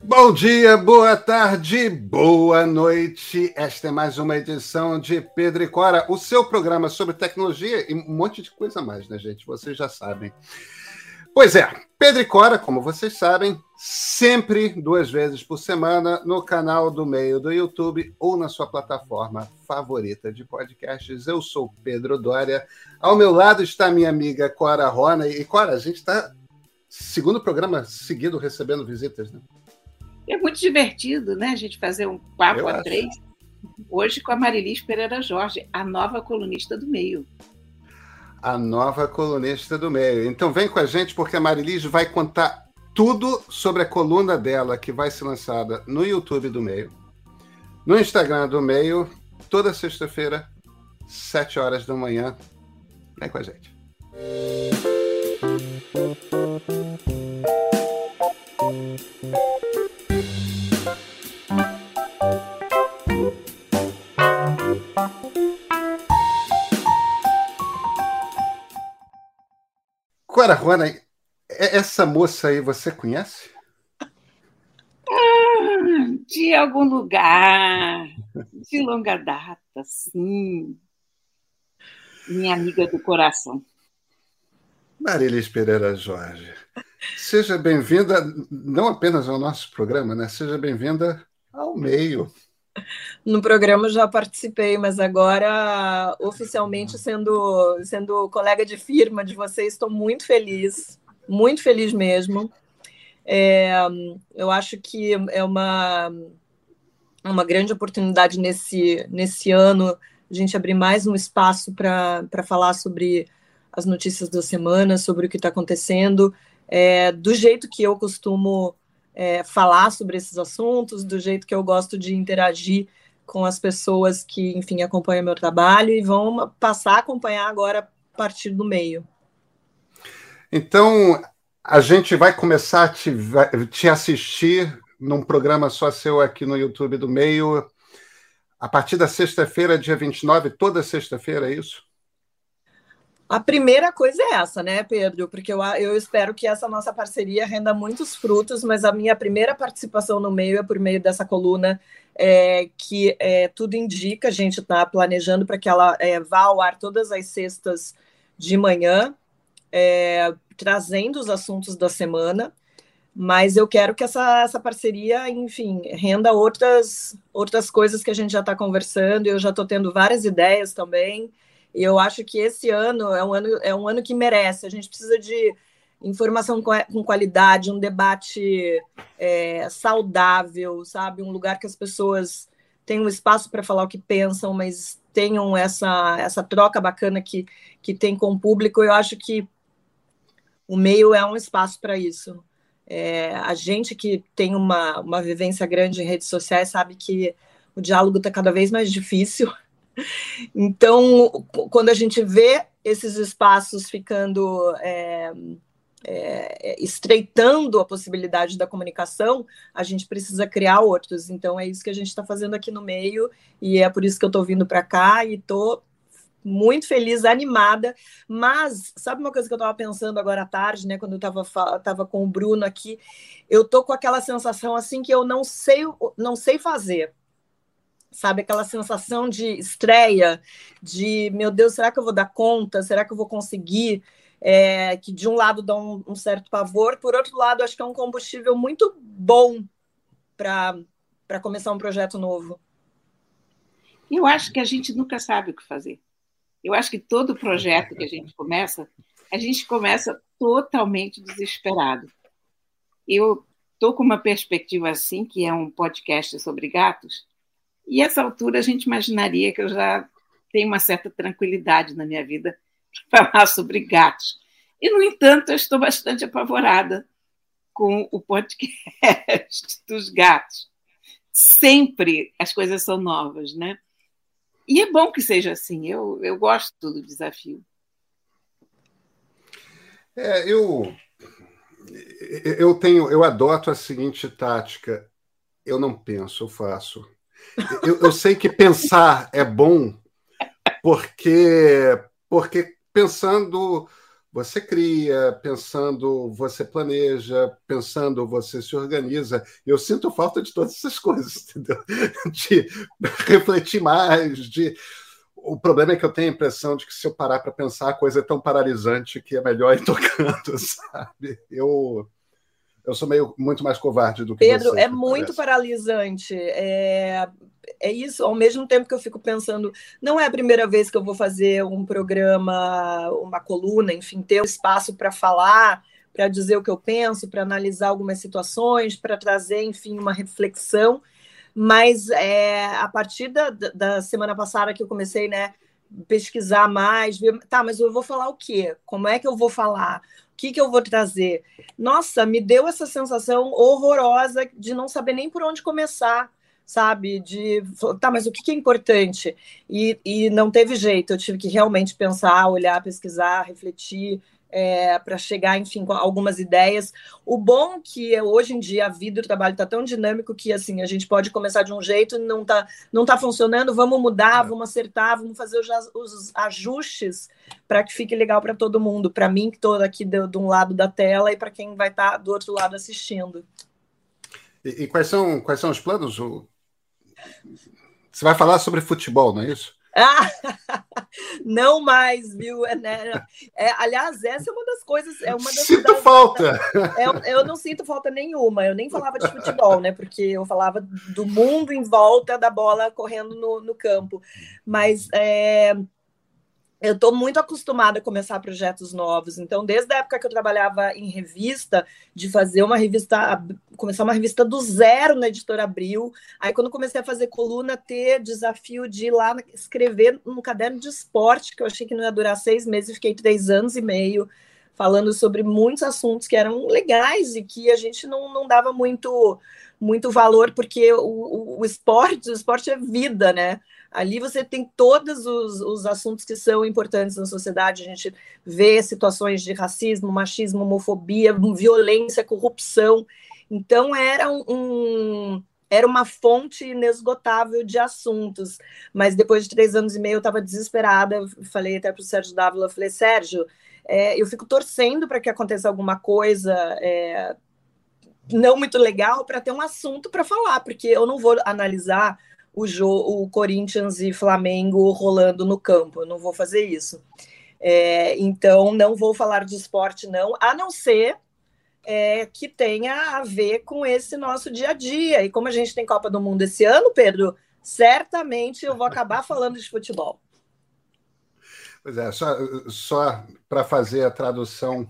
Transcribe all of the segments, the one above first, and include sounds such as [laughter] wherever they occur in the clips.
Bom dia, boa tarde, boa noite. Esta é mais uma edição de Pedro e Cora, o seu programa sobre tecnologia e um monte de coisa mais, né, gente? Vocês já sabem. Pois é, Pedro e Cora, como vocês sabem, sempre duas vezes por semana no canal do meio do YouTube ou na sua plataforma favorita de podcasts. Eu sou Pedro Dória. Ao meu lado está minha amiga Cora Rona. E Cora, a gente está segundo programa seguido recebendo visitas, né? É muito divertido, né, a gente fazer um papo Eu a acho. três. Hoje com a Marilis Pereira Jorge, a nova colunista do meio. A nova colunista do meio. Então vem com a gente, porque a Marilis vai contar tudo sobre a coluna dela, que vai ser lançada no YouTube do meio, no Instagram do meio, toda sexta-feira, sete horas da manhã. Vem com a gente. Agora, Rona, essa moça aí você conhece? Ah, de algum lugar, de longa data, sim. Minha amiga do coração. Marilis Pereira Jorge, seja bem-vinda não apenas ao nosso programa, né? Seja bem-vinda ao meio. No programa já participei, mas agora oficialmente sendo sendo colega de firma de vocês, estou muito feliz, muito feliz mesmo. É, eu acho que é uma uma grande oportunidade nesse nesse ano a gente abrir mais um espaço para falar sobre as notícias da semana, sobre o que está acontecendo, é, do jeito que eu costumo é, falar sobre esses assuntos, do jeito que eu gosto de interagir com as pessoas que, enfim, acompanham meu trabalho e vão passar a acompanhar agora a partir do meio. Então, a gente vai começar a te, te assistir num programa só seu aqui no YouTube do meio a partir da sexta-feira, dia 29, toda sexta-feira, é isso? A primeira coisa é essa, né, Pedro? Porque eu, eu espero que essa nossa parceria renda muitos frutos, mas a minha primeira participação no meio é por meio dessa coluna é, que é, tudo indica, a gente está planejando para que ela é, vá ao ar todas as sextas de manhã, é, trazendo os assuntos da semana. Mas eu quero que essa, essa parceria, enfim, renda outras, outras coisas que a gente já está conversando. Eu já estou tendo várias ideias também. E eu acho que esse ano é um ano, é um ano que merece. A gente precisa de informação com qualidade, um debate é, saudável, sabe? Um lugar que as pessoas tenham espaço para falar o que pensam, mas tenham essa, essa troca bacana que, que tem com o público. Eu acho que o meio é um espaço para isso. É, a gente que tem uma, uma vivência grande em redes sociais sabe que o diálogo está cada vez mais difícil. Então, quando a gente vê esses espaços ficando é, é, estreitando a possibilidade da comunicação, a gente precisa criar outros. Então, é isso que a gente está fazendo aqui no meio, e é por isso que eu estou vindo para cá e estou muito feliz, animada. Mas, sabe uma coisa que eu estava pensando agora à tarde, né, quando eu estava tava com o Bruno aqui? Eu tô com aquela sensação assim que eu não sei, não sei fazer sabe? Aquela sensação de estreia, de meu Deus, será que eu vou dar conta? Será que eu vou conseguir? É, que de um lado dá um, um, certo pavor, por outro lado, acho que é um combustível muito bom para começar um projeto novo. Eu acho que a gente nunca sabe o que fazer. Eu acho que todo projeto que a gente começa, a gente começa totalmente desesperado. Eu estou com uma perspectiva assim, que é um podcast sobre gatos, e essa altura a gente imaginaria que eu já tenho uma certa tranquilidade na minha vida [laughs] para falar sobre gatos. E, no entanto, eu estou bastante apavorada com o podcast [laughs] dos gatos. Sempre as coisas são novas, né? E é bom que seja assim, eu, eu gosto do desafio. É, eu, eu tenho, eu adoto a seguinte tática: eu não penso, eu faço. Eu, eu sei que pensar é bom, porque, porque pensando você cria, pensando você planeja, pensando você se organiza. Eu sinto falta de todas essas coisas, [laughs] entendeu? De refletir mais, de o problema é que eu tenho a impressão de que se eu parar para pensar, a coisa é tão paralisante que é melhor ir [laughs] tocando, sabe? Eu eu sou meio muito mais covarde do que Pedro, você, é muito paralisante. É, é isso, ao mesmo tempo que eu fico pensando, não é a primeira vez que eu vou fazer um programa, uma coluna, enfim, ter um espaço para falar, para dizer o que eu penso, para analisar algumas situações, para trazer, enfim, uma reflexão. Mas é, a partir da, da semana passada que eu comecei, né, pesquisar mais, ver, tá, mas eu vou falar o quê? Como é que eu vou falar? Que, que eu vou trazer? Nossa, me deu essa sensação horrorosa de não saber nem por onde começar, sabe? De, tá, mas o que, que é importante? E, e não teve jeito, eu tive que realmente pensar, olhar, pesquisar, refletir, é, para chegar, enfim, com algumas ideias. O bom que hoje em dia a vida e o trabalho está tão dinâmico que assim a gente pode começar de um jeito e não está não tá funcionando, vamos mudar, é. vamos acertar, vamos fazer os, os ajustes para que fique legal para todo mundo, para mim que estou aqui de, de, um lado da tela e para quem vai estar tá do outro lado assistindo. E, e, quais são quais são os planos? Você vai falar sobre futebol, não é isso? Ah, [laughs] não mais, viu? É, né? é, aliás, essa é uma das coisas. É uma das, sinto das, falta. [laughs] É, eu não sinto falta nenhuma. Eu nem falava de futebol, né? Porque eu falava do mundo em volta da bola correndo no, no campo. Mas é, eu estou muito acostumada a começar projetos novos. Então, desde a época que eu trabalhava em revista, de fazer uma revista, começar uma revista do zero na editora Abril. Aí, quando comecei a fazer coluna, ter desafio de ir lá escrever um caderno de esporte, que eu achei que não ia durar seis meses, fiquei três anos e meio falando sobre muitos assuntos que eram legais e que a gente não, não dava muito, muito valor, porque o, o, o esporte, o esporte é vida, né? Ali você tem todos os, os assuntos que são importantes na sociedade. A gente vê situações de racismo, machismo, homofobia, violência, corrupção. Então, era um, era uma fonte inesgotável de assuntos. Mas depois de três anos e meio, eu estava desesperada. falei até para o Sérgio Dávila, falei, Sérgio, é, eu fico torcendo para que aconteça alguma coisa é, não muito legal para ter um assunto para falar, porque eu não vou analisar o, o Corinthians e Flamengo rolando no campo. Eu não vou fazer isso. É, então, não vou falar de esporte, não, a não ser é, que tenha a ver com esse nosso dia a dia. E como a gente tem Copa do Mundo esse ano, Pedro, certamente eu vou acabar falando de futebol. Pois é, só, só para fazer a tradução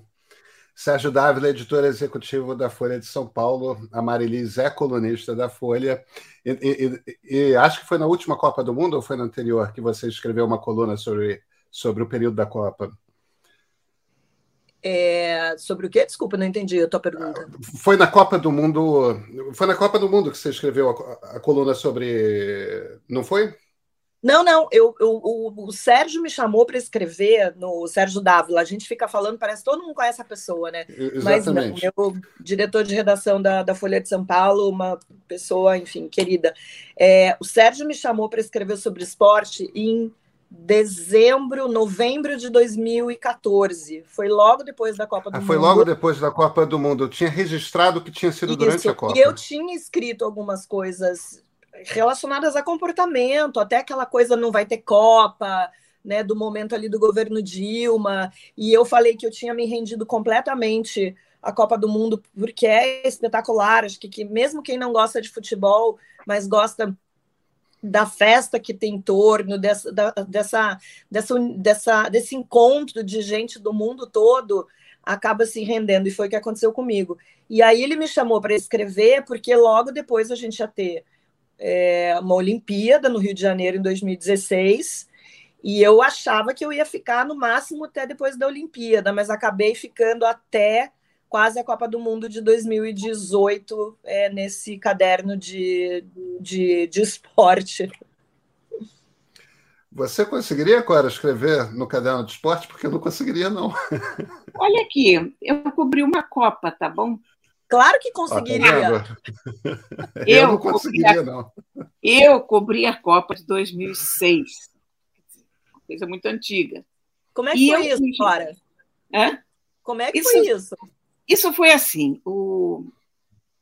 Sérgio Dávila, editor executivo da Folha de São Paulo. A Marilis é colunista da Folha. E, e, e, acho que foi na última Copa do Mundo ou foi na anterior que você escreveu uma coluna sobre, sobre o período da Copa? É, sobre o quê? Desculpa, não entendi a tua pergunta. Foi na Copa do Mundo. Foi na Copa do Mundo que você escreveu a, a coluna sobre. Não foi? Não, não, eu, eu o, o, Sérgio me chamou para escrever no Sérgio Dávila. A gente fica falando, parece que todo mundo conhece a pessoa, né? Exatamente. Mas não, diretor de redação da, da Folha de São Paulo, uma pessoa, enfim, querida. É, o Sérgio me chamou para escrever sobre esporte em dezembro, novembro de 2014. Foi logo depois da Copa do ah, Mundo. Foi logo depois da Copa do Mundo. Eu tinha registrado que tinha sido Isso. durante a Copa. E eu tinha escrito algumas coisas relacionadas a comportamento, até aquela coisa não vai ter Copa, né, do momento ali do governo Dilma, e eu falei que eu tinha me rendido completamente à Copa do Mundo, porque é espetacular, acho que, que mesmo quem não gosta de futebol, mas gosta da festa que tem em torno, dessa, da, dessa, dessa, dessa, desse encontro de gente do mundo todo, acaba se rendendo, e foi o que aconteceu comigo. E aí ele me chamou para escrever, porque logo depois a gente ia ter é, uma Olimpíada no Rio de Janeiro em 2016 e eu achava que eu ia ficar no máximo até depois da Olimpíada, mas acabei ficando até quase a Copa do Mundo de 2018 é, nesse caderno de, de, de esporte. Você conseguiria, Cora, escrever no caderno de esporte? Porque eu não conseguiria, não. Olha aqui, eu cobri uma Copa, tá bom? Claro que conseguiria. [laughs] eu, eu não conseguiria, não. Eu cobri a Copa de 2006. Uma coisa muito antiga. Como é que e foi isso, Clara? Hã? Como é que isso, foi isso? Isso foi assim. O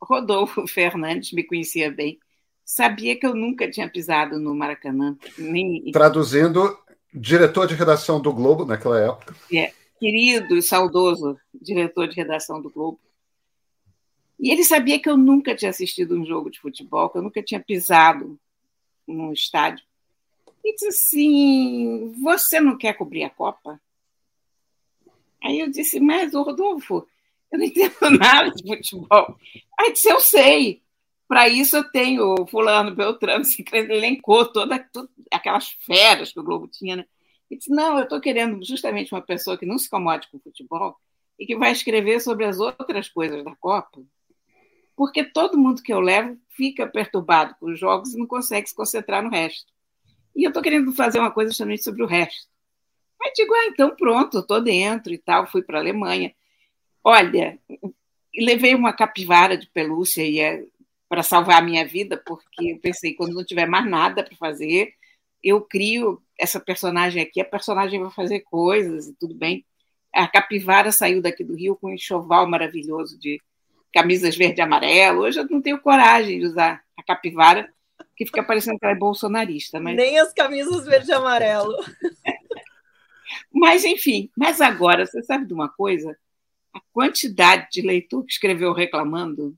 Rodolfo Fernandes me conhecia bem, sabia que eu nunca tinha pisado no Maracanã. Nem... Traduzindo, diretor de redação do Globo naquela época. É, querido e saudoso diretor de redação do Globo. E ele sabia que eu nunca tinha assistido um jogo de futebol, que eu nunca tinha pisado num estádio. E disse assim: Você não quer cobrir a Copa? Aí eu disse: Mas, Rodolfo, eu não entendo [laughs] nada de futebol. Aí disse: Eu sei. Para isso eu tenho Fulano, Beltrano, se elencou todas aquelas feras que o Globo tinha. Né? E disse: Não, eu estou querendo justamente uma pessoa que não se comode com futebol e que vai escrever sobre as outras coisas da Copa porque todo mundo que eu levo fica perturbado com os jogos e não consegue se concentrar no resto. E eu estou querendo fazer uma coisa justamente sobre o resto. Aí digo, ah, então pronto, estou dentro e tal, fui para a Alemanha. Olha, levei uma capivara de pelúcia e é para salvar a minha vida, porque eu pensei, quando não tiver mais nada para fazer, eu crio essa personagem aqui, a personagem vai fazer coisas e tudo bem. A capivara saiu daqui do Rio com um enxoval maravilhoso de camisas verde e amarelo. Hoje eu não tenho coragem de usar a capivara, que fica parecendo que ela é bolsonarista. Mas... Nem as camisas verde e amarelo. [laughs] mas, enfim, mas agora, você sabe de uma coisa? A quantidade de leitor que escreveu reclamando,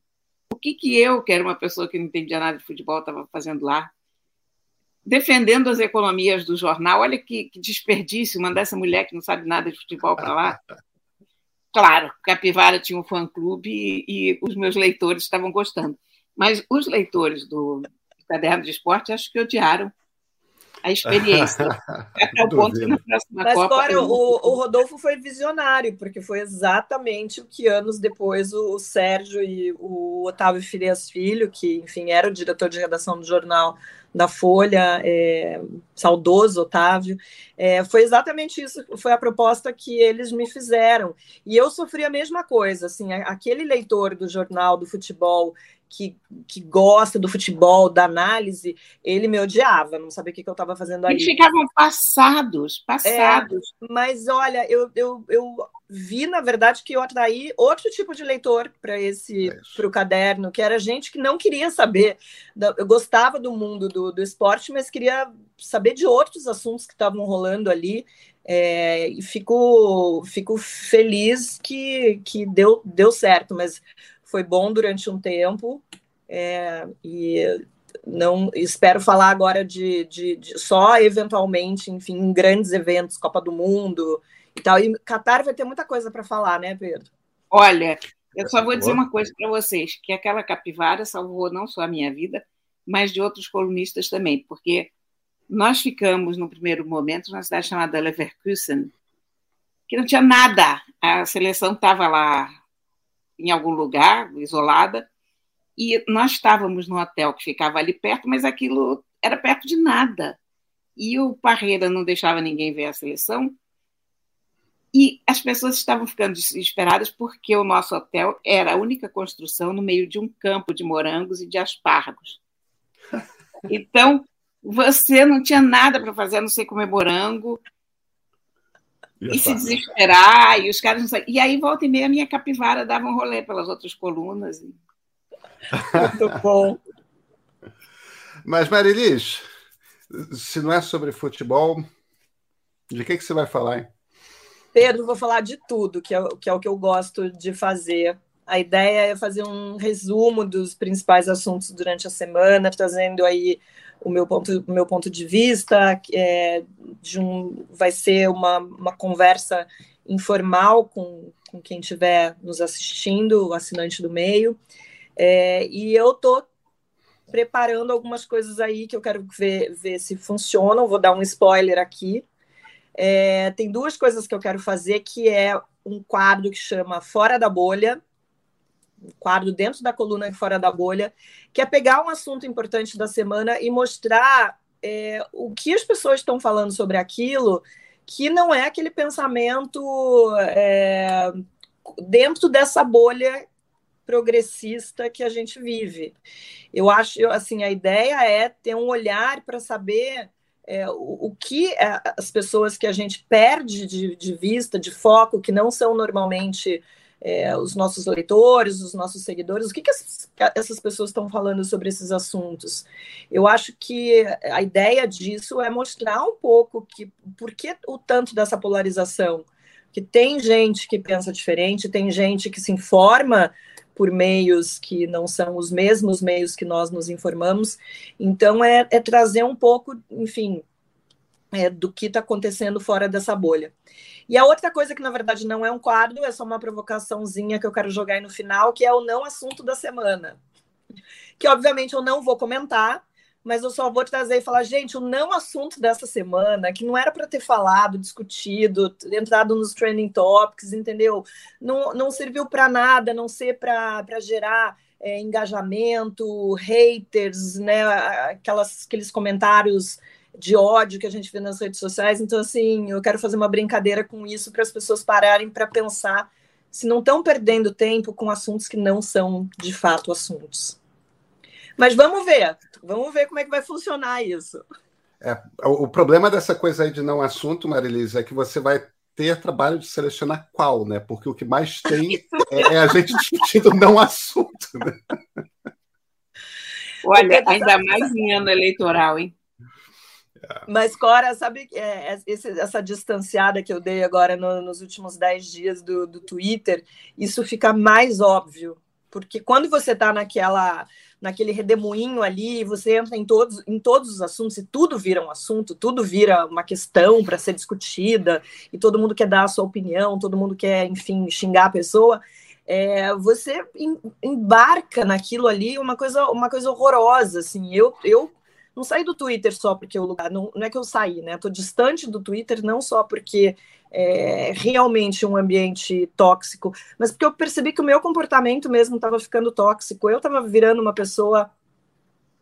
o que, que eu, que era uma pessoa que não entendia nada de futebol, estava fazendo lá? Defendendo as economias do jornal. Olha que, que desperdício mandar essa mulher que não sabe nada de futebol para lá. [laughs] Claro, Capivara tinha um fã-clube e, e, os meus leitores estavam gostando. Mas os leitores do, Caderno de Esporte acho que odiaram a experiência. [laughs] Até o ponto que na próxima Mas, Copa. Agora, o, o, Rodolfo foi visionário, porque foi exatamente o que anos depois o, o Sérgio e o Otávio Filias Filho, que, enfim, era o diretor de redação do jornal, da Folha, é, saudoso Otávio, é, foi exatamente isso, foi a proposta que eles me fizeram. E eu sofri a mesma coisa, assim, aquele leitor do jornal do futebol que, que gosta do futebol, da análise, ele me odiava, não sabia o que, que eu estava fazendo ali. Eles ficavam passados, passados. É, mas olha, eu, eu, eu vi, na verdade, que eu atraí outro tipo de leitor para esse para o caderno, que era gente que não queria saber. Eu gostava do mundo do, do esporte, mas queria saber de outros assuntos que estavam rolando ali. É, e fico, fico feliz que, que deu, deu certo, mas foi bom durante um tempo é, e não espero falar agora de, de, de, só eventualmente, enfim, em grandes eventos, Copa do Mundo e tal. E Qatar vai ter muita coisa para falar, né, Pedro? Olha, eu só vou dizer uma coisa para vocês, que aquela capivara salvou não só a minha vida, mas de outros colunistas também, porque nós ficamos no primeiro momento numa cidade chamada Leverkusen, que não tinha nada. A seleção estava lá em algum lugar, isolada, e nós estávamos no hotel que ficava ali perto, mas aquilo era perto de nada. E o Parreira não deixava ninguém ver a seleção. E as pessoas estavam ficando desesperadas porque o nosso hotel era a única construção no meio de um campo de morangos e de aspargos. [laughs] Então, você não tinha nada para fazer, a não ser comer morango, e, se desesperar, e os caras não sabem. E aí, volta e meia, a minha capivara dava um rolê pelas outras colunas. E... [laughs] Muito bom. Mas, Marilis, se não é sobre futebol, de que, que você vai falar, hein? Pedro, vou falar de tudo, que é, que é o que eu gosto de fazer. A ideia é fazer um resumo dos principais assuntos durante a semana, trazendo aí o meu ponto, o meu ponto de vista, é, de um, vai ser uma, uma conversa informal com, com quem estiver nos assistindo, o assinante do meio. É, e eu estou preparando algumas coisas aí que eu quero ver, ver se funcionam. Vou dar um spoiler aqui. É, tem duas coisas que eu quero fazer, que é um quadro que chama Fora da Bolha, um quadro dentro da coluna Fora da Bolha, que é pegar um assunto importante da semana e mostrar é, o que as pessoas estão falando sobre aquilo, que não é aquele pensamento é, dentro dessa bolha progressista que a gente vive. Eu acho, assim, a ideia é ter um olhar para saber é, o, o, que é, as pessoas que a gente perde de, de vista, de foco, que não são normalmente é, os nossos leitores, os nossos seguidores, o que, que essas, pessoas estão falando sobre esses assuntos? Eu acho que a ideia disso é mostrar um pouco que por que o tanto dessa polarização, que tem gente que pensa diferente, tem gente que se informa por meios que não são os mesmos meios que nós nos informamos. Então, é, é trazer um pouco, enfim, é, do que está acontecendo fora dessa bolha. E a outra coisa que, na verdade, não é um quadro, é só uma provocaçãozinha que eu quero jogar aí no final, que é o não assunto da semana. Que, obviamente, eu não vou comentar, mas eu só vou trazer e falar, gente, o não assunto dessa semana, que não era para ter falado, discutido, entrado nos trending topics, entendeu? Não, não serviu para nada, não ser para gerar é, engajamento, haters, né? Aquelas, aqueles comentários de ódio que a gente vê nas redes sociais. Então, assim, eu quero fazer uma brincadeira com isso para as pessoas pararem para pensar se não estão perdendo tempo com assuntos que não são de fato assuntos. Mas vamos ver, vamos ver como é que vai funcionar isso. É, o problema dessa coisa aí de não assunto, Marilisa, é que você vai ter trabalho de selecionar qual, né? Porque o que mais tem [laughs] é, é a gente discutindo não assunto. Né? Olha, ainda mais em ano eleitoral, hein? Mas, Cora, sabe é, é, esse, essa distanciada que eu dei agora no, nos últimos dez dias do, do Twitter, isso fica mais óbvio. Porque quando você está naquela naquele redemoinho ali, você entra em todos, em todos os assuntos e tudo vira um assunto, tudo vira uma questão para ser discutida, e todo mundo quer dar a sua opinião, todo mundo quer, enfim, xingar a pessoa. É, você embarca naquilo ali uma coisa, uma coisa horrorosa, assim. Eu, eu não saí do Twitter só porque o lugar. Não, não é que eu saí, né? Estou distante do Twitter, não só porque é realmente um ambiente tóxico, mas porque eu percebi que o meu comportamento mesmo estava ficando tóxico. Eu estava virando uma pessoa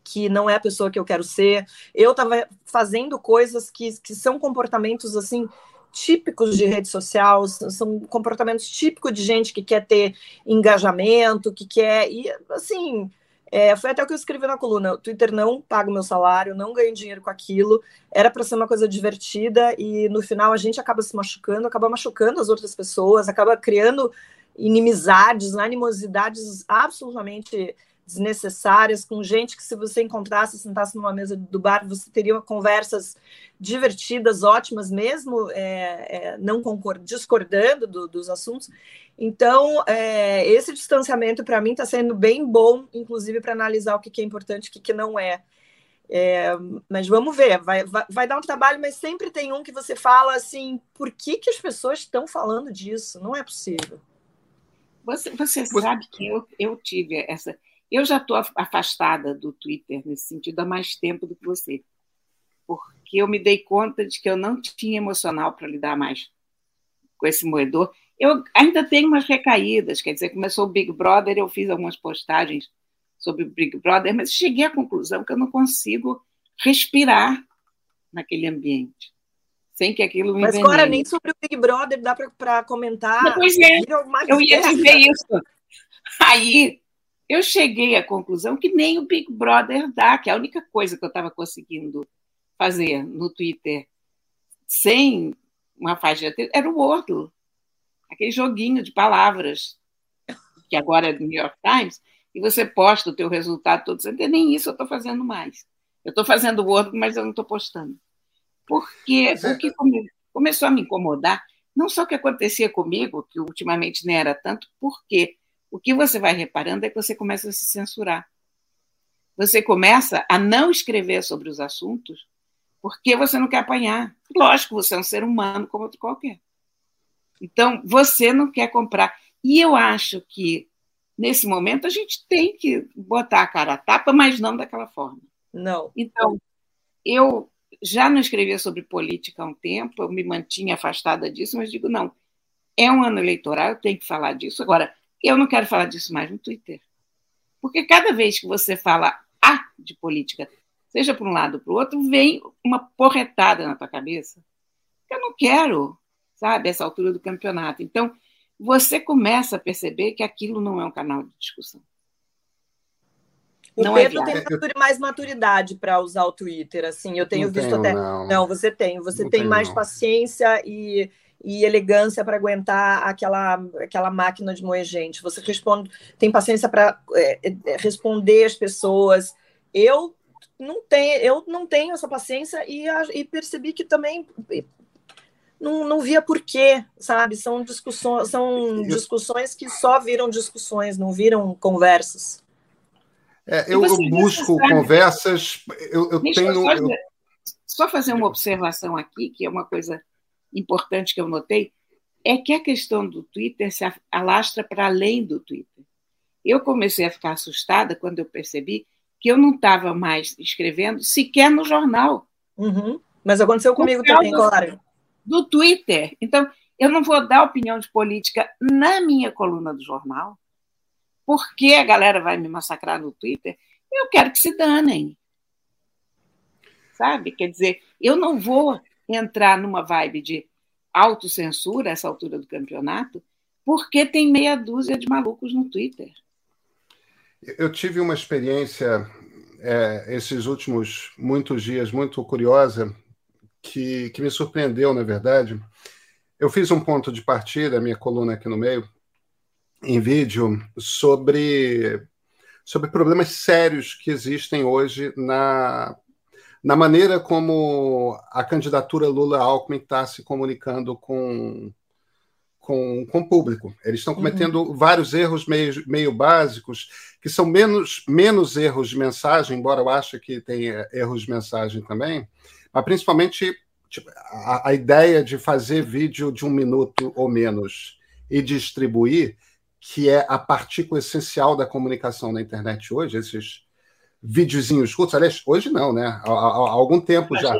que não é a pessoa que eu quero ser. Eu estava fazendo coisas que, que são comportamentos assim típicos de rede social, são comportamentos típicos de gente que quer ter engajamento, que quer e assim é, foi até o que eu escrevi na coluna. O Twitter não paga o meu salário, não ganho dinheiro com aquilo. Era para ser uma coisa divertida e no final a gente acaba se machucando, acaba machucando as outras pessoas, acaba criando inimizades, animosidades absolutamente desnecessárias, com gente que, se você encontrasse, sentasse numa mesa do bar, você teria conversas divertidas, ótimas, mesmo é, é, não discordando do, dos assuntos. Então, é, esse distanciamento, para mim, está sendo bem bom, inclusive para analisar o que, que, é importante e o que, que não é. é. mas vamos ver, vai, vai, vai, dar um trabalho, mas sempre tem um que você fala assim: por que, que as pessoas estão falando disso? Não é possível. Você, você sabe que eu, eu tive essa eu já estou afastada do Twitter nesse sentido há mais tempo do que você, porque eu me dei conta de que eu não tinha emocional para lidar mais com esse moedor. Eu ainda tenho umas recaídas, quer dizer, começou o Big Brother, eu fiz algumas postagens sobre o Big Brother, mas cheguei à conclusão que eu não consigo respirar naquele ambiente sem que aquilo me Mas agora nem sobre o Big Brother dá para comentar. Pois é, eu ia dizer isso. Aí eu cheguei à conclusão que nem o Big Brother dá, que é a única coisa que eu estava conseguindo fazer no Twitter sem uma faixa de era o Wordle, aquele joguinho de palavras que agora é do New York Times, e você posta o teu resultado todo, você nem isso eu estou fazendo mais. Eu estou fazendo o Wordle, mas eu não estou postando. Porque é. o que come, começou a me incomodar, não só o que acontecia comigo, que ultimamente nem era tanto, porque o que você vai reparando é que você começa a se censurar. Você começa a não escrever sobre os assuntos porque você não quer apanhar. Lógico, você é um ser humano como outro qualquer. Então, você não quer comprar. E eu acho que, nesse momento, a gente tem que botar a cara a tapa, mas não daquela forma. Não. Então, eu já não escrevia sobre política há um tempo, eu me mantinha afastada disso, mas digo, não, é um ano eleitoral, eu tenho que falar disso. Agora, eu não quero falar disso mais no Twitter. Porque cada vez que você fala A de política, seja para um lado ou para o outro, vem uma porretada na tua cabeça. Eu não quero, sabe, essa altura do campeonato. Então, você começa a perceber que aquilo não é um canal de discussão. O não é Pedro é tem mais maturidade para usar o Twitter, assim. Eu tenho não visto tenho, até. Não. não. você tem. Você não tem tenho, mais paciência e, e elegância para aguentar aquela, aquela máquina de moer gente. Você responde, tem paciência para é, é, responder as pessoas. Eu não tenho, eu não tenho essa paciência e, e percebi que também não, não via porquê, sabe? São discussões, são discussões que só viram discussões, não viram conversas. É, eu, eu busco conversas, eu, eu tenho. Só, eu... só fazer uma observação aqui, que é uma coisa importante que eu notei, é que a questão do Twitter se alastra para além do Twitter. Eu comecei a ficar assustada quando eu percebi que eu não estava mais escrevendo sequer no jornal. Uhum. Mas aconteceu comigo também, claro. Do Twitter. Então, eu não vou dar opinião de política na minha coluna do jornal, porque a galera vai me massacrar no Twitter. Eu quero que se danem. Sabe? Quer dizer, eu não vou entrar numa vibe de autocensura essa altura do campeonato, porque tem meia dúzia de malucos no Twitter. Eu tive uma experiência é, esses últimos muitos dias muito curiosa que, que me surpreendeu, na verdade. Eu fiz um ponto de partida, minha coluna aqui no meio, em vídeo, sobre, sobre problemas sérios que existem hoje na, na maneira como a candidatura Lula-Alckmin está se comunicando com, com, com o público. Eles estão cometendo uhum. vários erros meio, meio básicos, que são menos, menos erros de mensagem, embora eu ache que tenha erros de mensagem também, mas principalmente tipo, a, a ideia de fazer vídeo de um minuto ou menos e distribuir, que é a partícula essencial da comunicação na internet hoje, esses videozinhos curtos, aliás, hoje não, né? Há, há, há algum tempo já.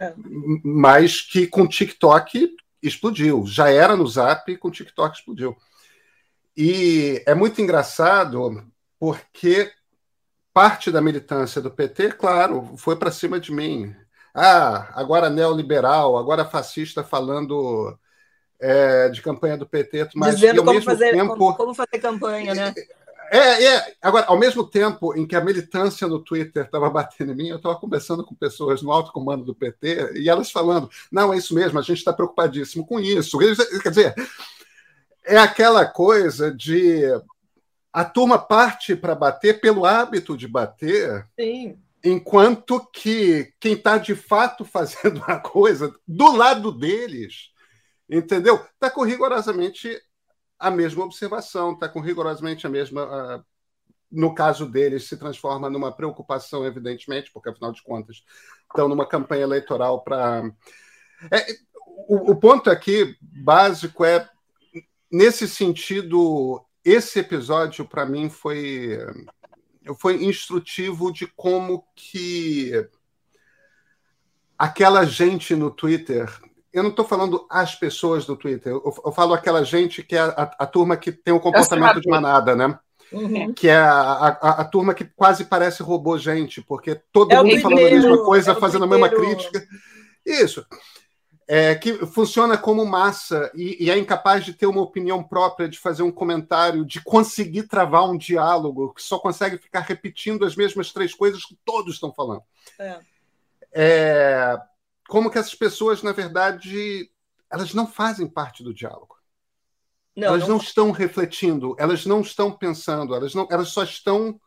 É. Mas que com TikTok explodiu. Já era no Zap e com TikTok explodiu. E é muito engraçado porque parte da militância do PT, claro, foi para cima de mim. Ah, agora neoliberal, agora fascista falando é, de campanha do PT, mas Dizendo como fazer, tempo, como, como fazer campanha, né? É, é. Agora, ao mesmo tempo em que a militância no Twitter estava batendo em mim, eu estava conversando com pessoas no alto comando do PT e elas falando: não, é isso mesmo, a gente está preocupadíssimo com isso. Quer dizer, é aquela coisa de a turma parte para bater pelo hábito de bater. Sim. Enquanto que quem está de fato [laughs] fazendo a coisa do lado deles, entendeu? Está com rigorosamente a mesma observação, está com rigorosamente a mesma. No caso deles, se transforma numa preocupação, evidentemente, porque afinal de contas estão numa campanha eleitoral para. É, o, o ponto aqui básico é, nesse sentido, esse episódio para mim foi foi instrutivo de como que aquela gente no Twitter eu não estou falando as pessoas do Twitter, eu, eu, falo aquela gente que é a, a turma que tem o comportamento de manada, né? Uhum. Que é a, a, a, turma que quase parece robô gente, porque todo é mundo falando a mesma coisa, é fazendo a mesma crítica. Isso. É, que funciona como massa e, e, é incapaz de ter uma opinião própria, de fazer um comentário, de conseguir travar um diálogo, que só consegue ficar repetindo as mesmas três coisas que todos estão falando. É. é como que essas pessoas, na verdade, elas não fazem parte do diálogo. Não, elas não... não... estão refletindo, elas não estão pensando, elas, não, elas só estão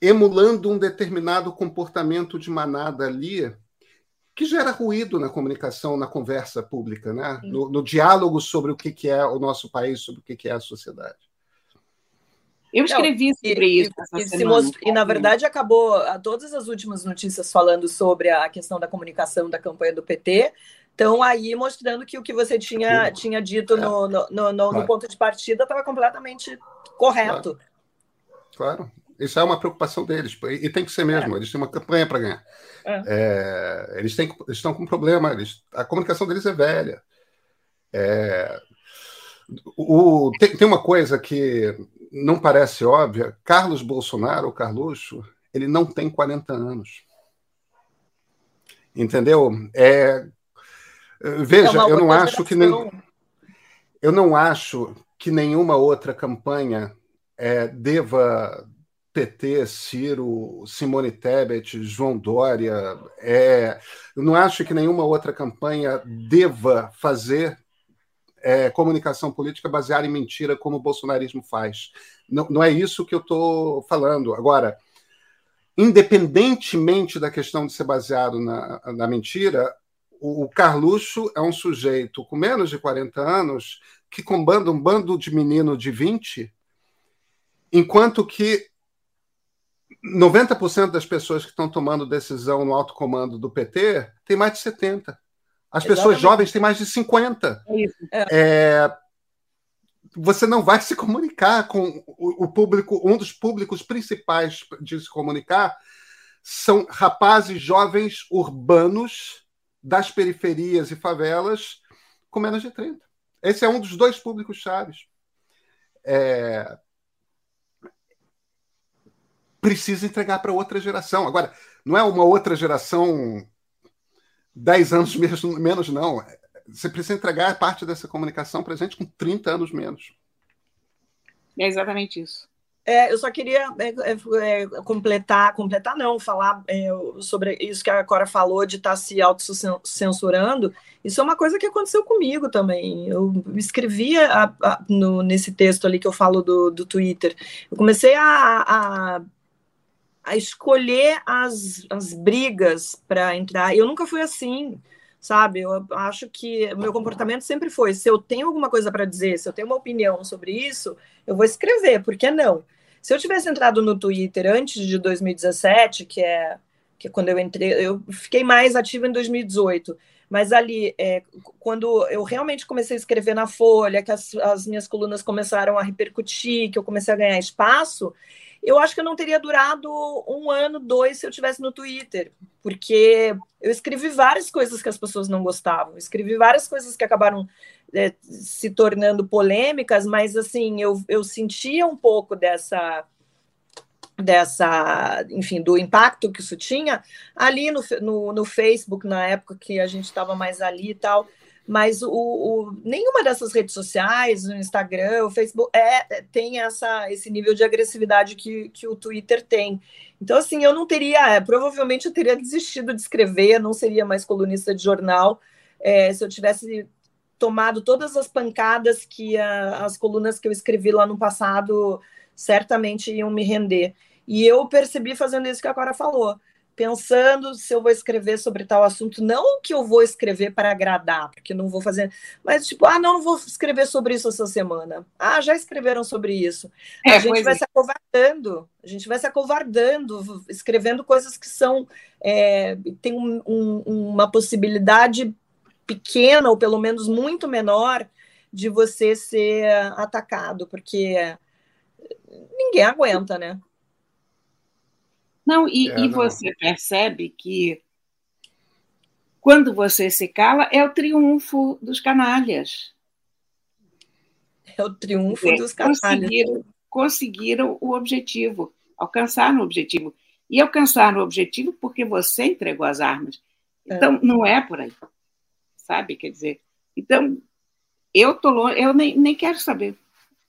emulando um determinado comportamento de manada ali que gera ruído na comunicação, na conversa pública, né? no, no diálogo sobre o que, que é o nosso país, sobre o que, que é a sociedade. Eu escrevi não, sobre e, isso. E, most... e, na verdade, acabou todas as últimas notícias falando sobre a questão da comunicação da campanha do PT. Estão aí mostrando que o que você tinha, tinha dito no, no, no, no claro. ponto de partida estava completamente correto. Claro. claro. Isso é uma preocupação deles, e tem que ser mesmo. É. Eles têm uma campanha para ganhar. É. É, eles, têm, eles estão com um problema, eles, a comunicação deles é velha. É, o, tem, tem uma coisa que não parece óbvia, Carlos Bolsonaro, o Carluxo, ele não tem 40 anos. Entendeu? É, veja, é eu não acho que nem, eu não acho que nenhuma outra campanha é, deva PT, Ciro, Simone Tebet, João Dória. É, eu não acho que nenhuma outra campanha deva fazer é, comunicação política baseada em mentira, como o bolsonarismo faz. Não, não é isso que eu estou falando. Agora, independentemente da questão de ser baseado na, na mentira, o, o Carluxo é um sujeito com menos de 40 anos que combanda um bando de menino de 20, enquanto que 90% das pessoas que estão tomando decisão no alto comando do PT tem mais de 70. As Exatamente. pessoas jovens têm mais de 50. É é, você não vai se comunicar com o, o, público, um dos públicos principais de se comunicar são rapazes jovens urbanos das periferias e favelas com menos de 30. Esse é um dos dois públicos chaves. É... Precisa entregar para outra geração. Agora, não é uma outra geração 10 anos menos, não. Você precisa entregar parte dessa comunicação para gente com 30 anos menos. É exatamente isso. É, eu só queria é, é, é, completar, completar não, falar é, sobre isso que a Cora falou de estar tá se autocensurando. Isso é uma coisa que aconteceu comigo também. Eu escrevia a, a, no, nesse texto ali que eu falo do, do Twitter. Eu comecei a, a a escolher as, as brigas para entrar. Eu nunca fui assim, sabe? Eu acho que meu comportamento sempre foi: se eu tenho alguma coisa para dizer, se eu tenho uma opinião sobre isso, eu vou escrever, por que não? Se eu tivesse entrado no Twitter antes de 2017, que é, que é quando eu entrei, eu fiquei mais ativa em 2018. Mas ali, é, quando eu realmente comecei a escrever na Folha, que as, as minhas colunas começaram a repercutir, que eu comecei a ganhar espaço, eu acho que eu não teria durado um ano, dois, se eu tivesse no Twitter, porque eu escrevi várias coisas que as pessoas não gostavam, escrevi várias coisas que acabaram é, se tornando polêmicas, mas assim, eu, eu sentia um pouco dessa dessa, enfim, do impacto que isso tinha ali no, no, no Facebook, na época que a gente estava mais ali e tal mas o, o, nenhuma dessas redes sociais, o Instagram, o Facebook, é, é, tem essa, esse nível de agressividade que, que o Twitter tem. Então, assim, eu não teria, é, provavelmente eu teria desistido de escrever, não seria mais colunista de jornal, é, se eu tivesse tomado todas as pancadas que a, as colunas que eu escrevi lá no passado certamente iam me render. E eu percebi fazendo isso que a Cora falou pensando se eu vou escrever sobre tal assunto, não que eu vou escrever para agradar, porque não vou fazer, mas tipo, ah, não, não vou escrever sobre isso essa semana. Ah, já escreveram sobre isso. É, a gente vai é. se acovardando, a gente vai se acovardando, escrevendo coisas que são é, tem um, um, uma possibilidade pequena ou pelo menos muito menor de você ser atacado, porque ninguém aguenta, né? Não, e, é, e não. você percebe que quando você se cala, é o triunfo dos canalhas. É o triunfo é, dos canalhas. Conseguiram, conseguiram o objetivo, alcançaram o objetivo. E alcançaram o objetivo porque você entregou as armas. É. Então, é. não é por aí. Sabe? Quer dizer, então, eu, tô longe, eu nem, nem quero saber.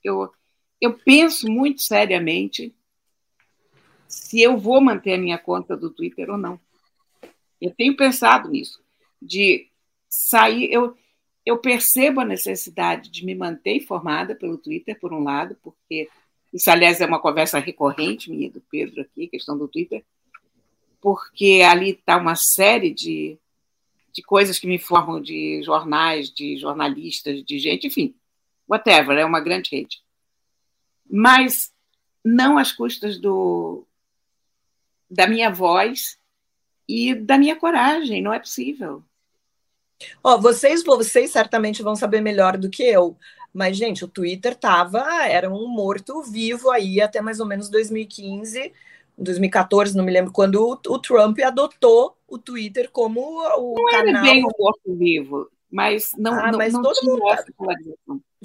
Eu, eu penso muito seriamente se eu vou manter a minha conta do Twitter ou não. Eu tenho pensado nisso, de sair. Eu, eu percebo a necessidade de me manter informada pelo Twitter, por um lado, porque isso, aliás, é uma conversa recorrente minha do Pedro aqui, questão do Twitter, porque ali está uma série de, de coisas que me informam de jornais, de jornalistas, de gente, enfim, whatever, é uma grande rede. Mas não às custas do, da minha voz e da minha coragem. Não é possível. Ó, vocês, vocês certamente vão saber melhor do que eu. Mas, gente, o Twitter tava, era um morto vivo aí até mais ou menos 2015, 2014, não me lembro, quando o, o Trump adotou o Twitter como o não canal. Não era bem um morto vivo, mas não, ah, não, mas não todo mundo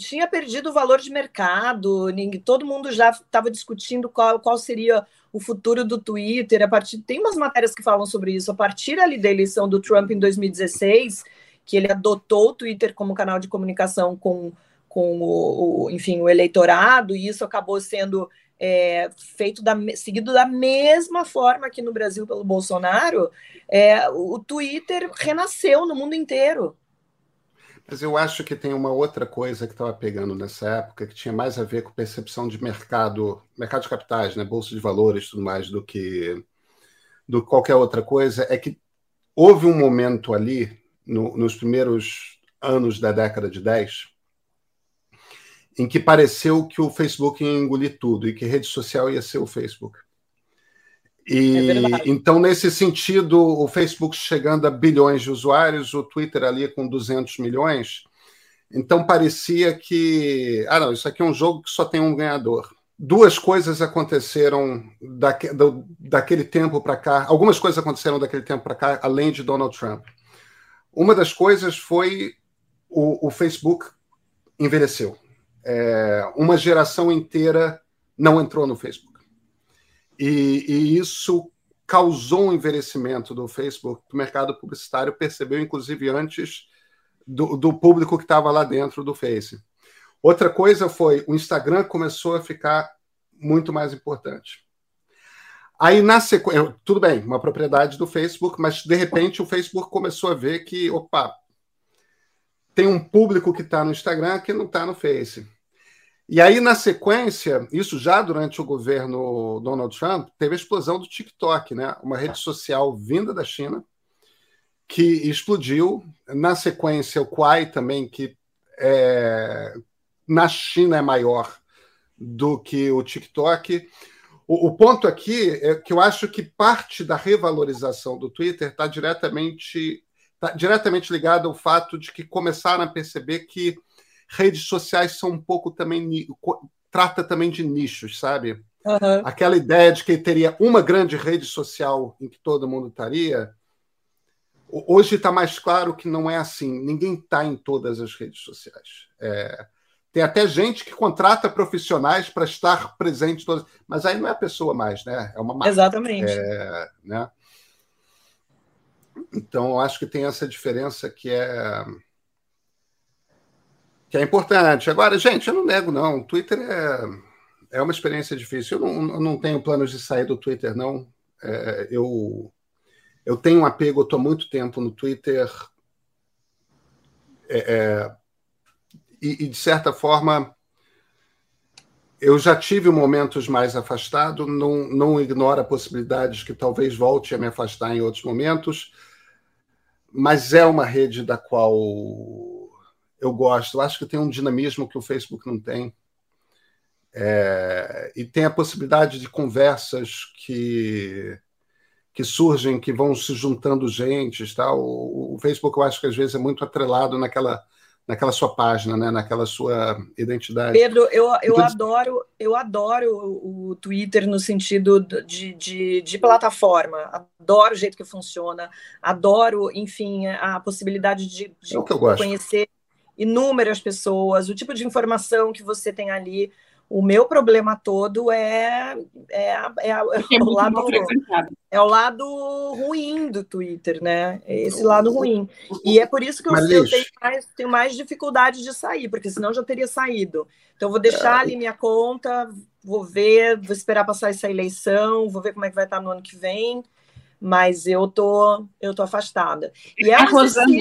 tinha perdido o valor de mercado, ninguém, todo mundo já estava discutindo qual, qual seria o futuro do Twitter, a partir tem umas matérias que falam sobre isso, a partir ali da eleição do Trump em 2016, que ele adotou o Twitter como canal de comunicação com, com o, o enfim, o eleitorado, e isso acabou sendo é, feito da, seguido da mesma forma aqui no Brasil pelo Bolsonaro, é, o Twitter renasceu no mundo inteiro. Mas eu acho que tem uma outra coisa que estava pegando nessa época, que tinha mais a ver com percepção de mercado, mercado de capitais, né, bolsa de valores tudo mais, do que, do que qualquer outra coisa, é que houve um momento ali, no, nos primeiros anos da década de 10, em que pareceu que o Facebook ia engolir tudo e que rede social ia ser o Facebook. E é então, nesse sentido, o Facebook chegando a bilhões de usuários, o Twitter ali com 200 milhões. Então, parecia que. Ah, não, isso aqui é um jogo que só tem um ganhador. Duas coisas aconteceram daque, do, daquele tempo para cá. Algumas coisas aconteceram daquele tempo para cá, além de Donald Trump. Uma das coisas foi o, o Facebook envelheceu. É, uma geração inteira não entrou no Facebook. E, e isso causou um envelhecimento do Facebook, que o mercado publicitário percebeu, inclusive antes do, do público que estava lá dentro do Face. Outra coisa foi o Instagram começou a ficar muito mais importante. Aí na sequência, tudo bem, uma propriedade do Facebook, mas de repente o Facebook começou a ver que, opa, tem um público que está no Instagram que não está no Face. E aí, na sequência, isso já durante o governo Donald Trump, teve a explosão do TikTok, né? uma rede social vinda da China, que explodiu. Na sequência, o Quai também, que é, na China é maior do que o TikTok. O, o, ponto aqui é que eu acho que parte da revalorização do Twitter está diretamente, tá diretamente ligado ao fato de que começaram a perceber que redes sociais são um pouco também trata também de nichos, sabe? Uhum. Aquela ideia de que teria uma grande rede social em que todo mundo estaria. Hoje está mais claro que não é assim. Ninguém está em todas as redes sociais. É, tem até gente que contrata profissionais para estar presente todas, mas aí não é a pessoa mais, né? É uma marca. Exatamente. É, né? Então, eu acho que tem essa diferença que é que é importante. Agora, gente, eu não nego, não. O Twitter é, é uma experiência difícil. Eu não, eu não tenho planos de sair do Twitter, não. É, eu, eu tenho um apego, estou muito tempo no Twitter. É, é, e, e, de certa forma, eu já tive momentos mais afastados, não, não ignoro a possibilidade de que talvez volte a me afastar em outros momentos, mas é uma rede da qual eu gosto. Eu acho que tem um dinamismo que o Facebook não tem. É, e tem a possibilidade de conversas que, que surgem, que vão se juntando gente. Tá? O, o, Facebook, eu acho que às vezes é muito atrelado naquela, naquela sua página, né? naquela sua identidade. Pedro, eu, eu então, adoro eu adoro o, Twitter no sentido de, de, de, plataforma. Adoro o jeito que funciona, adoro, enfim, a possibilidade de, de é conhecer inúmeras pessoas, o tipo de informação que você tem ali. O meu problema todo é, é, é, é, é o lado, é o lado ruim do Twitter, né? É esse lado ruim. E é por isso que eu, eu tenho, mais, tenho mais dificuldade de sair, porque senão já teria saído. Então, vou deixar é. ali minha conta, vou ver, vou esperar passar essa eleição, vou ver como é que vai estar no ano que vem mas eu tô eu tô afastada. E é a Rosana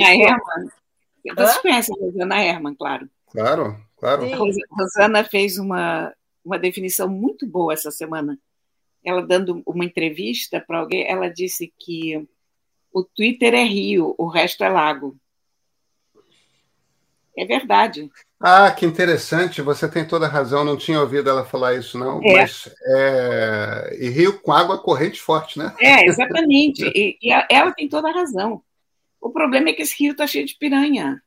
você Hã? conhece a Rosana Herman, claro. Claro, claro. A Rosana fez uma, uma definição muito boa essa semana. Ela dando uma entrevista para alguém, ela disse que o Twitter é rio, o resto é lago. É verdade. Ah, que interessante, você tem toda a razão, não tinha ouvido ela falar isso, não. É. Mas é... E rio com água corrente forte, né? É, exatamente. e, e ela tem toda a razão. O problema é que esse rio está cheio de piranha.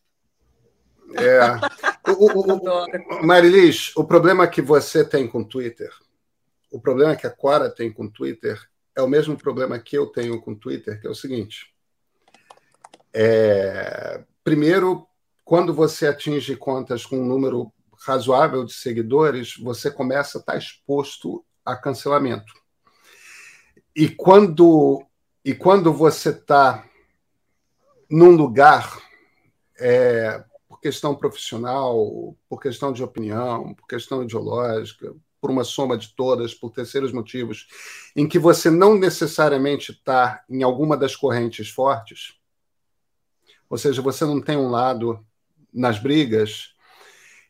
É. [laughs] O, o, o, Marilis, o problema que você tem com o Twitter, o problema que a Cora tem com o Twitter, é o mesmo problema que eu tenho com o Twitter, que é o seguinte. É, primeiro, quando você atinge contas com um número razoável de seguidores, você começa a estar exposto a cancelamento. E quando, e quando você está num lugar é, por questão profissional, por questão de opinião, por questão ideológica, por uma soma de todas, por terceiros motivos, em que você não necessariamente está em alguma das correntes fortes, ou seja, você não tem um lado nas brigas,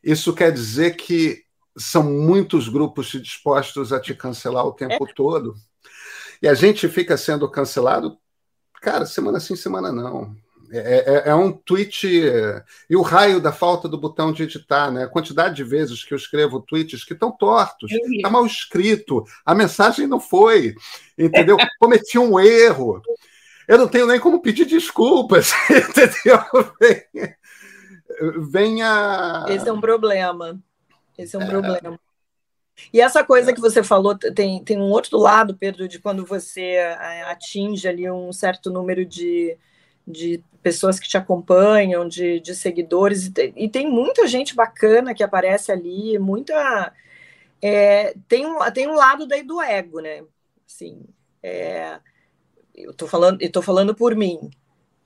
isso quer dizer que são muitos grupos dispostos a te cancelar o tempo é. todo. E a gente fica sendo cancelado, cara, semana sim, semana não. É, é, é, um tweet. E o raio da falta do botão de editar, né? A quantidade de vezes que eu escrevo tweets que estão tortos, está mal escrito, a mensagem não foi, entendeu? [laughs] Cometi um erro. Eu não tenho nem como pedir desculpas, [laughs] entendeu? Venha. Esse é um problema. Esse é um é... problema. E essa coisa que você falou tem, tem um outro lado, Pedro, de quando você é, atinge ali um certo número de, de pessoas que te acompanham, de, de seguidores, e tem, e tem, muita gente bacana que aparece ali, muita. É, tem, um, tem um lado daí do ego, né? Assim, é, eu estou falando, eu tô falando por mim.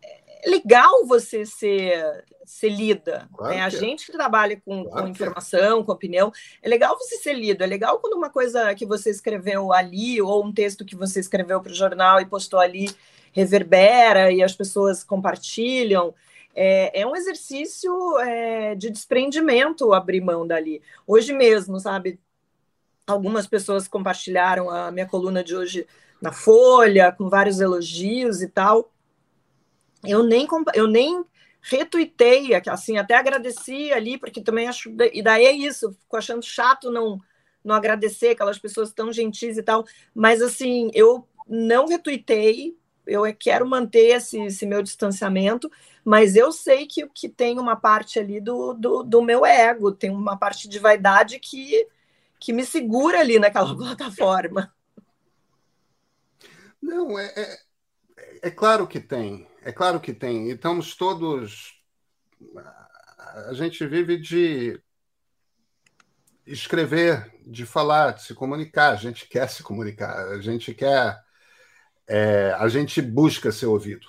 É legal você ser, ser lida. Claro né? A é. gente que trabalha com, claro com é. informação, com opinião, é legal você ser lido. É legal quando uma coisa que você escreveu ali, ou um texto que você escreveu para o jornal e postou ali, reverbera e as pessoas compartilham. É, é um exercício é, de desprendimento abrir mão dali. Hoje mesmo, sabe? Algumas pessoas compartilharam a minha coluna de hoje na Folha, com vários elogios e tal. Eu nem, eu nem retuitei, assim, até agradeci ali, porque também acho. E daí é isso, fico achando chato não, não agradecer aquelas pessoas tão gentis e tal. Mas, assim, eu não retuitei, eu é, quero manter esse, esse, meu distanciamento, mas eu sei que, que tem uma parte ali do, do, do, meu ego, tem uma parte de vaidade que, que me segura ali naquela [laughs] plataforma. Não, é, é, é claro que tem, é claro que tem. E estamos todos. A gente vive de escrever, de falar, de se comunicar. A gente quer se comunicar, a gente quer é, a gente busca ser ouvido.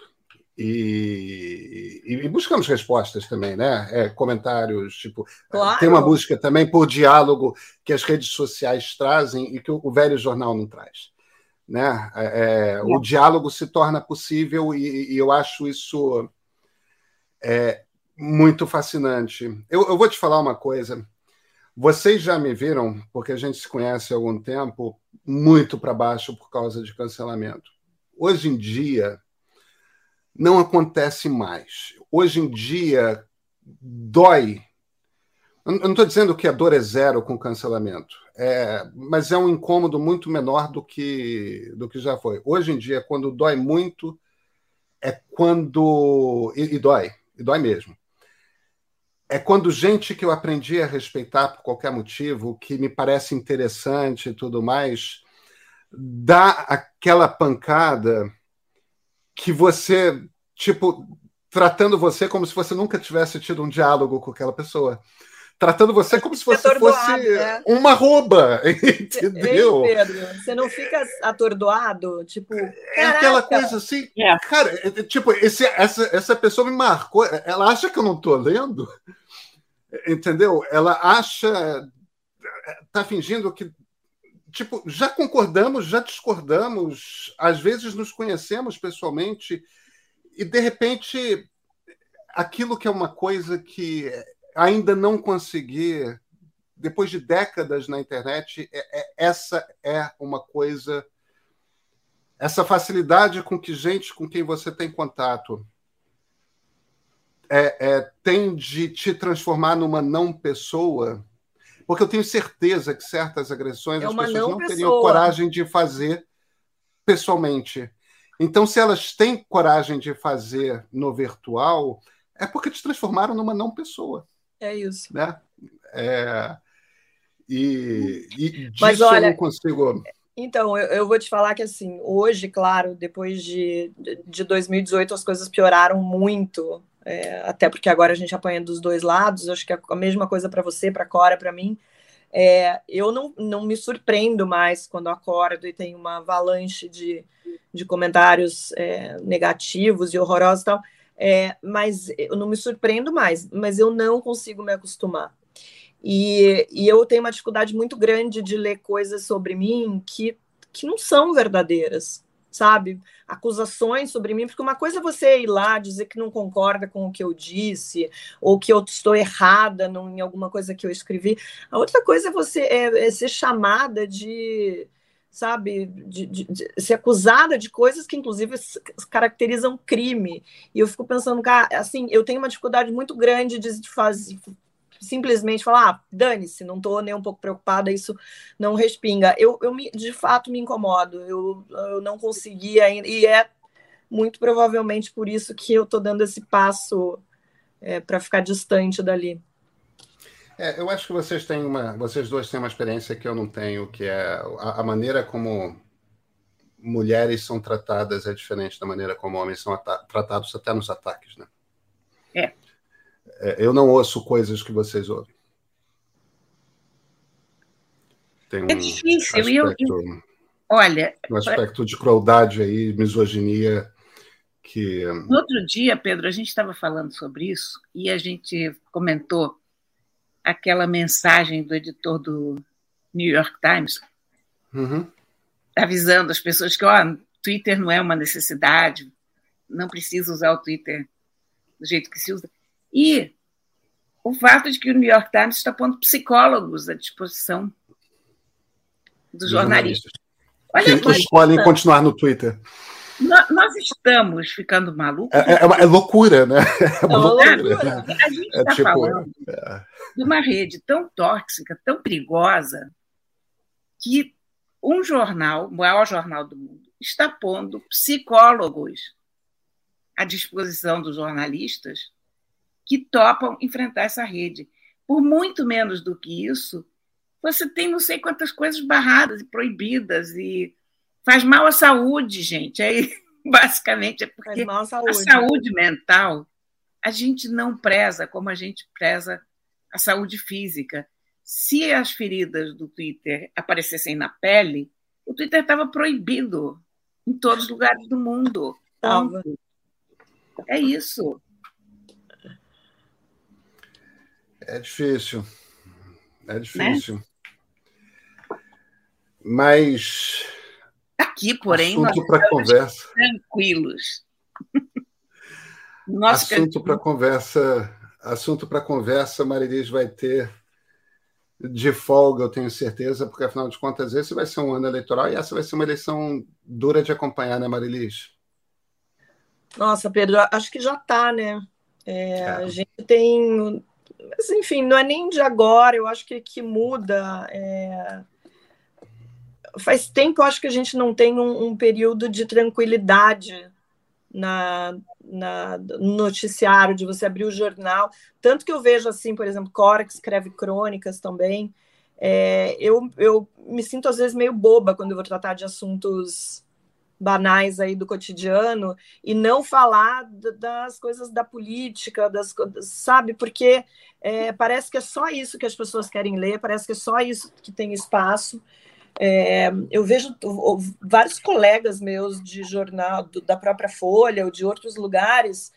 E, e, e, buscamos respostas também, né? É, comentários, tipo. Claro. Tem uma busca também por diálogo que as redes sociais trazem e que o, o velho jornal não traz. Né? É, é, o diálogo se torna possível e, e eu acho isso é, muito fascinante. Eu, eu vou te falar uma coisa. Vocês já me viram, porque a gente se conhece há algum tempo, muito para baixo por causa de cancelamento. Hoje em dia, não acontece mais. Hoje em dia, dói. Eu não estou dizendo que a dor é zero com cancelamento, é, mas é um incômodo muito menor do que, do que já foi. Hoje em dia, quando dói muito, é quando. E, e dói, e dói mesmo. É quando gente que eu aprendi a respeitar por qualquer motivo, que me parece interessante e tudo mais, dá aquela pancada que você, tipo, tratando você como se você nunca tivesse tido um diálogo com aquela pessoa. Tratando você como se você fosse né? uma rouba, [laughs] entendeu? Ei, Pedro, você não fica atordoado? Tipo, é aquela coisa assim, é. cara, é, é, tipo, esse, essa, essa pessoa me marcou, ela acha que eu não estou lendo, entendeu? Ela acha, tá fingindo que tipo, já concordamos, já discordamos, às vezes nos conhecemos pessoalmente, e de repente aquilo que é uma coisa que ainda não consegui, depois de décadas na internet, é, é, essa é uma coisa. Essa facilidade com que gente com quem você tem contato é, é, tem de te transformar numa não pessoa porque eu tenho certeza que certas agressões é as pessoas não, não teriam coragem de fazer pessoalmente. Então, se elas têm coragem de fazer no virtual, é porque te transformaram numa não pessoa. É isso. Né? É... E, e disso Mas, olha, eu não consigo. Então, eu, eu, vou te falar que, assim, hoje, claro, depois de, de 2018, as coisas pioraram muito é, até porque agora a gente apanha dos dois lados, acho que é a mesma coisa para você, para Cora, para mim. É, eu não, não me surpreendo mais quando acordo e tem uma avalanche de, de comentários é, negativos e horrorosos e tal, é, mas eu não me surpreendo mais, mas eu não consigo me acostumar. E, e eu tenho uma dificuldade muito grande de ler coisas sobre mim que, que não são verdadeiras, sabe? Acusações sobre mim, porque uma coisa é você ir lá dizer que não concorda com o que eu disse, ou que eu estou errada em alguma coisa que eu escrevi. A outra coisa é você é, é ser chamada de sabe, de, de, de, ser acusada de coisas que, inclusive, caracterizam crime. E eu fico pensando, cara, assim, eu tenho uma dificuldade muito grande de, fazer simplesmente falar, ah, dane-se, não estou nem um pouco preocupada, isso não respinga. Eu, eu me, de fato me incomodo, eu, eu não consegui ainda, e é muito provavelmente por isso que eu estou dando esse passo é, para ficar distante dali. É, eu acho que vocês têm uma, vocês dois têm uma experiência que eu não tenho, que é a, a maneira como mulheres são tratadas é diferente da maneira como homens são tratados até nos ataques, né? É. é. Eu não ouço coisas que vocês ouvem. Tem um é difícil. Aspecto, eu, eu, olha, um aspecto de crueldade aí, misoginia que. No outro dia, Pedro, a gente estava falando sobre isso e a gente comentou aquela mensagem do editor do New York Times, uhum. avisando as pessoas que, ó, Twitter não é uma necessidade, não precisa usar o Twitter do jeito que se usa. E o fato de que o New York Times está pondo psicólogos à disposição dos jornalistas. Olha que escolhem continuar no Twitter. Nós estamos ficando malucos. É, é, é loucura, né? É uma loucura. loucura. A gente está é tipo, falando é. de uma rede tão tóxica, tão perigosa, que um jornal, o maior jornal do mundo, está pondo psicólogos à disposição dos jornalistas que topam enfrentar essa rede. Por muito menos do que isso, você tem não sei quantas coisas barradas e proibidas e faz mal à saúde, gente. Aí, [laughs] basicamente, é porque saúde. a saúde mental a gente não preza como a gente preza a saúde física. Se as feridas do Twitter aparecessem na pele, o Twitter estava proibido em todos os lugares do mundo. Tava. É isso. É difícil. É difícil. Né? Mas Aqui, porém, Assunto nós conversa. tranquilos. Nosso assunto para conversa, assunto para conversa, Marilis vai ter de folga, eu tenho certeza, porque afinal de contas esse vai ser um ano eleitoral e essa vai ser uma eleição dura de acompanhar, né, Marilis? Nossa, Pedro, acho que já está, né? É, é. A gente tem, mas, enfim, não é nem de agora. Eu acho que que muda. É faz tempo, eu acho que a gente não tem um, um período de tranquilidade na, na, no noticiário, de você abrir o jornal. Tanto que eu vejo, assim, por exemplo, Cora, que escreve crônicas também. É, eu, eu me sinto, às vezes, meio boba quando eu vou tratar de assuntos banais aí do cotidiano e não falar das coisas da política, das sabe? Porque é, parece que é só isso que as pessoas querem ler, parece que é só isso que tem espaço. É, eu vejo vários colegas meus de jornal, do, da própria Folha ou de outros lugares,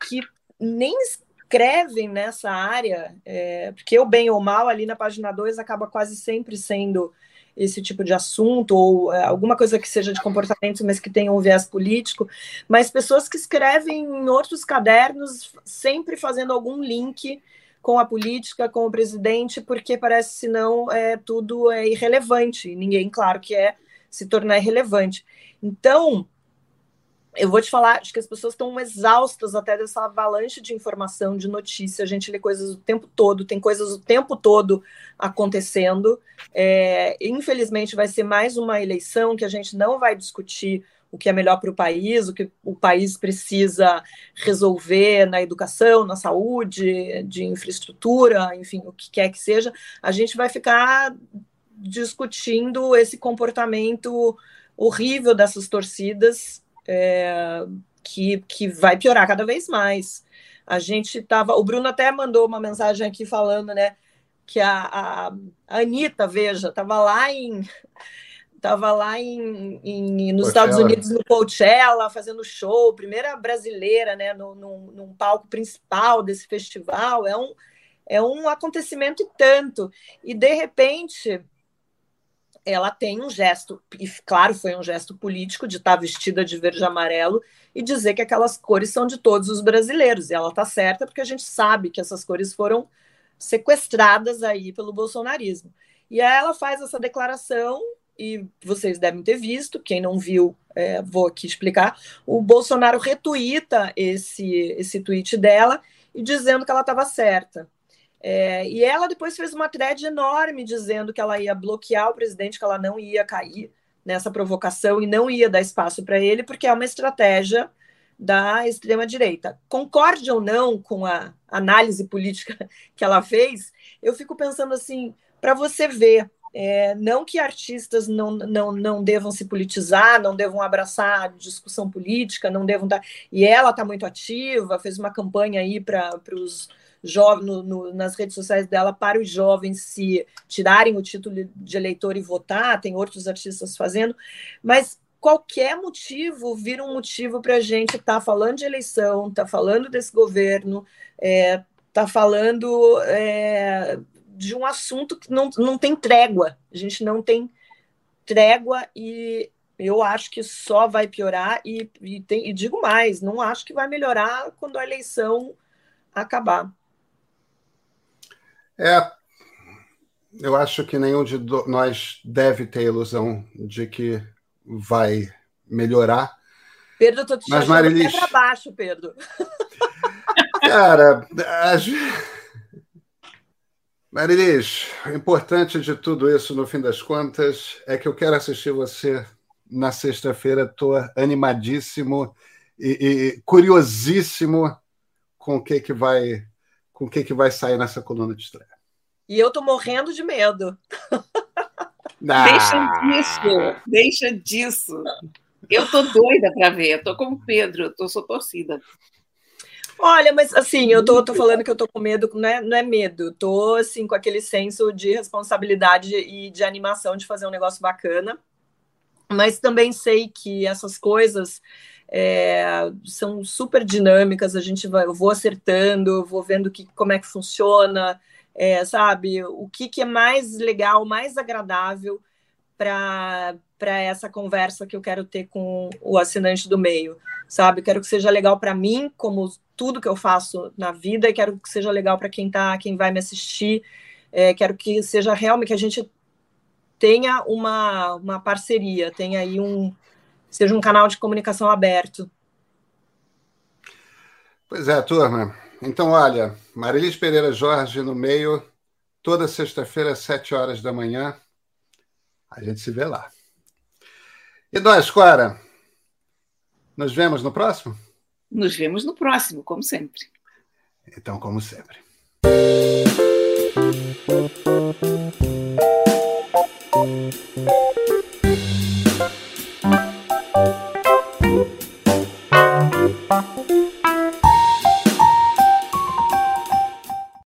que nem escrevem nessa área, é, porque o bem ou mal ali na página 2 acaba quase sempre sendo esse tipo de assunto, ou é, alguma coisa que seja de comportamento, mas que tenha um viés político, mas pessoas que escrevem em outros cadernos, sempre fazendo algum link com a política, com o presidente, porque parece senão é, tudo é irrelevante. Ninguém, claro, que é se tornar irrelevante. Então, eu vou te falar, acho que as pessoas estão exaustas até dessa avalanche de informação, de notícia. A gente lê coisas o tempo todo, tem coisas o tempo todo acontecendo. É, infelizmente, vai ser mais uma eleição que a gente não vai discutir o que é melhor para o país, o que o país precisa resolver na educação, na saúde, de infraestrutura, enfim, o que quer que seja, a gente vai ficar discutindo esse comportamento horrível dessas torcidas é, que, que vai piorar cada vez mais. A gente estava. O Bruno até mandou uma mensagem aqui falando, né? Que a, a, a Anitta, veja, estava lá em [laughs] estava lá em, em, nos Coachella. Estados Unidos, no Coachella, fazendo show, primeira brasileira, né, no, num, num, palco principal desse festival. É um, É um acontecimento e tanto. E de repente ela tem um gesto, e claro, foi um gesto político de estar vestida de verde e amarelo e dizer que aquelas cores são de todos os brasileiros. E ela está certa porque a gente sabe que essas cores foram sequestradas aí pelo bolsonarismo. E aí ela faz essa declaração e vocês devem ter visto, quem não viu, é, vou aqui explicar. O Bolsonaro retuita esse, esse tweet dela e dizendo que ela estava certa. É, e ela depois fez uma thread enorme dizendo que ela ia bloquear o presidente, que ela não ia cair nessa provocação e não ia dar espaço para ele, porque é uma estratégia da extrema-direita. Concorde ou não com a análise política [laughs] que ela fez, eu fico pensando assim, para você ver é, não que artistas não, não, não devam se politizar, não devam abraçar discussão política, não devam dar. E ela está muito ativa, fez uma campanha aí para os jovens no, no, nas redes sociais dela para os jovens se tirarem o título de eleitor e votar, tem outros artistas fazendo, mas qualquer motivo vira um motivo para a gente estar tá falando de eleição, tá falando desse governo, é, tá falando é, de um assunto que não, não tem trégua. A gente não tem trégua e eu acho que só vai piorar e, e, tem, e digo mais, não acho que vai melhorar quando a eleição acabar. É, eu acho que nenhum de nós deve ter a ilusão de que vai melhorar. Pedro, eu tô te Mas, Marilis... para baixo, Pedro. [laughs] Cara, as... Marilis, o importante de tudo isso, no fim das contas, é que eu quero assistir você na sexta-feira. Estou animadíssimo e, e, curiosíssimo com o que, que vai com o que, que vai sair nessa coluna de estreia. E eu tô morrendo de medo. Ah. Deixa disso, deixa disso. Eu tô doida para ver, eu tô como Pedro, eu tô sou torcida. Olha, mas assim, eu tô, tô falando que eu tô com medo, não é, não é medo, tô assim, com aquele senso de responsabilidade e de animação de fazer um negócio bacana, mas também sei que essas coisas é, são super dinâmicas, a gente vai, eu vou acertando, vou vendo que, como é que funciona, é, sabe, o que, que é mais legal, mais agradável para essa conversa que eu quero ter com o assinante do meio, sabe? Quero que seja legal para mim, como tudo que eu faço na vida, e quero que seja legal para quem tá, quem vai me assistir. É, quero que seja realmente que a gente tenha uma, uma parceria, tenha aí um, seja um canal de comunicação aberto. Pois é, turma. Então, olha, Marilis Pereira Jorge no meio, toda sexta-feira, às sete horas da manhã. A gente se vê lá. E nós, Cora, nos vemos no próximo? Nos vemos no próximo, como sempre. Então, como sempre.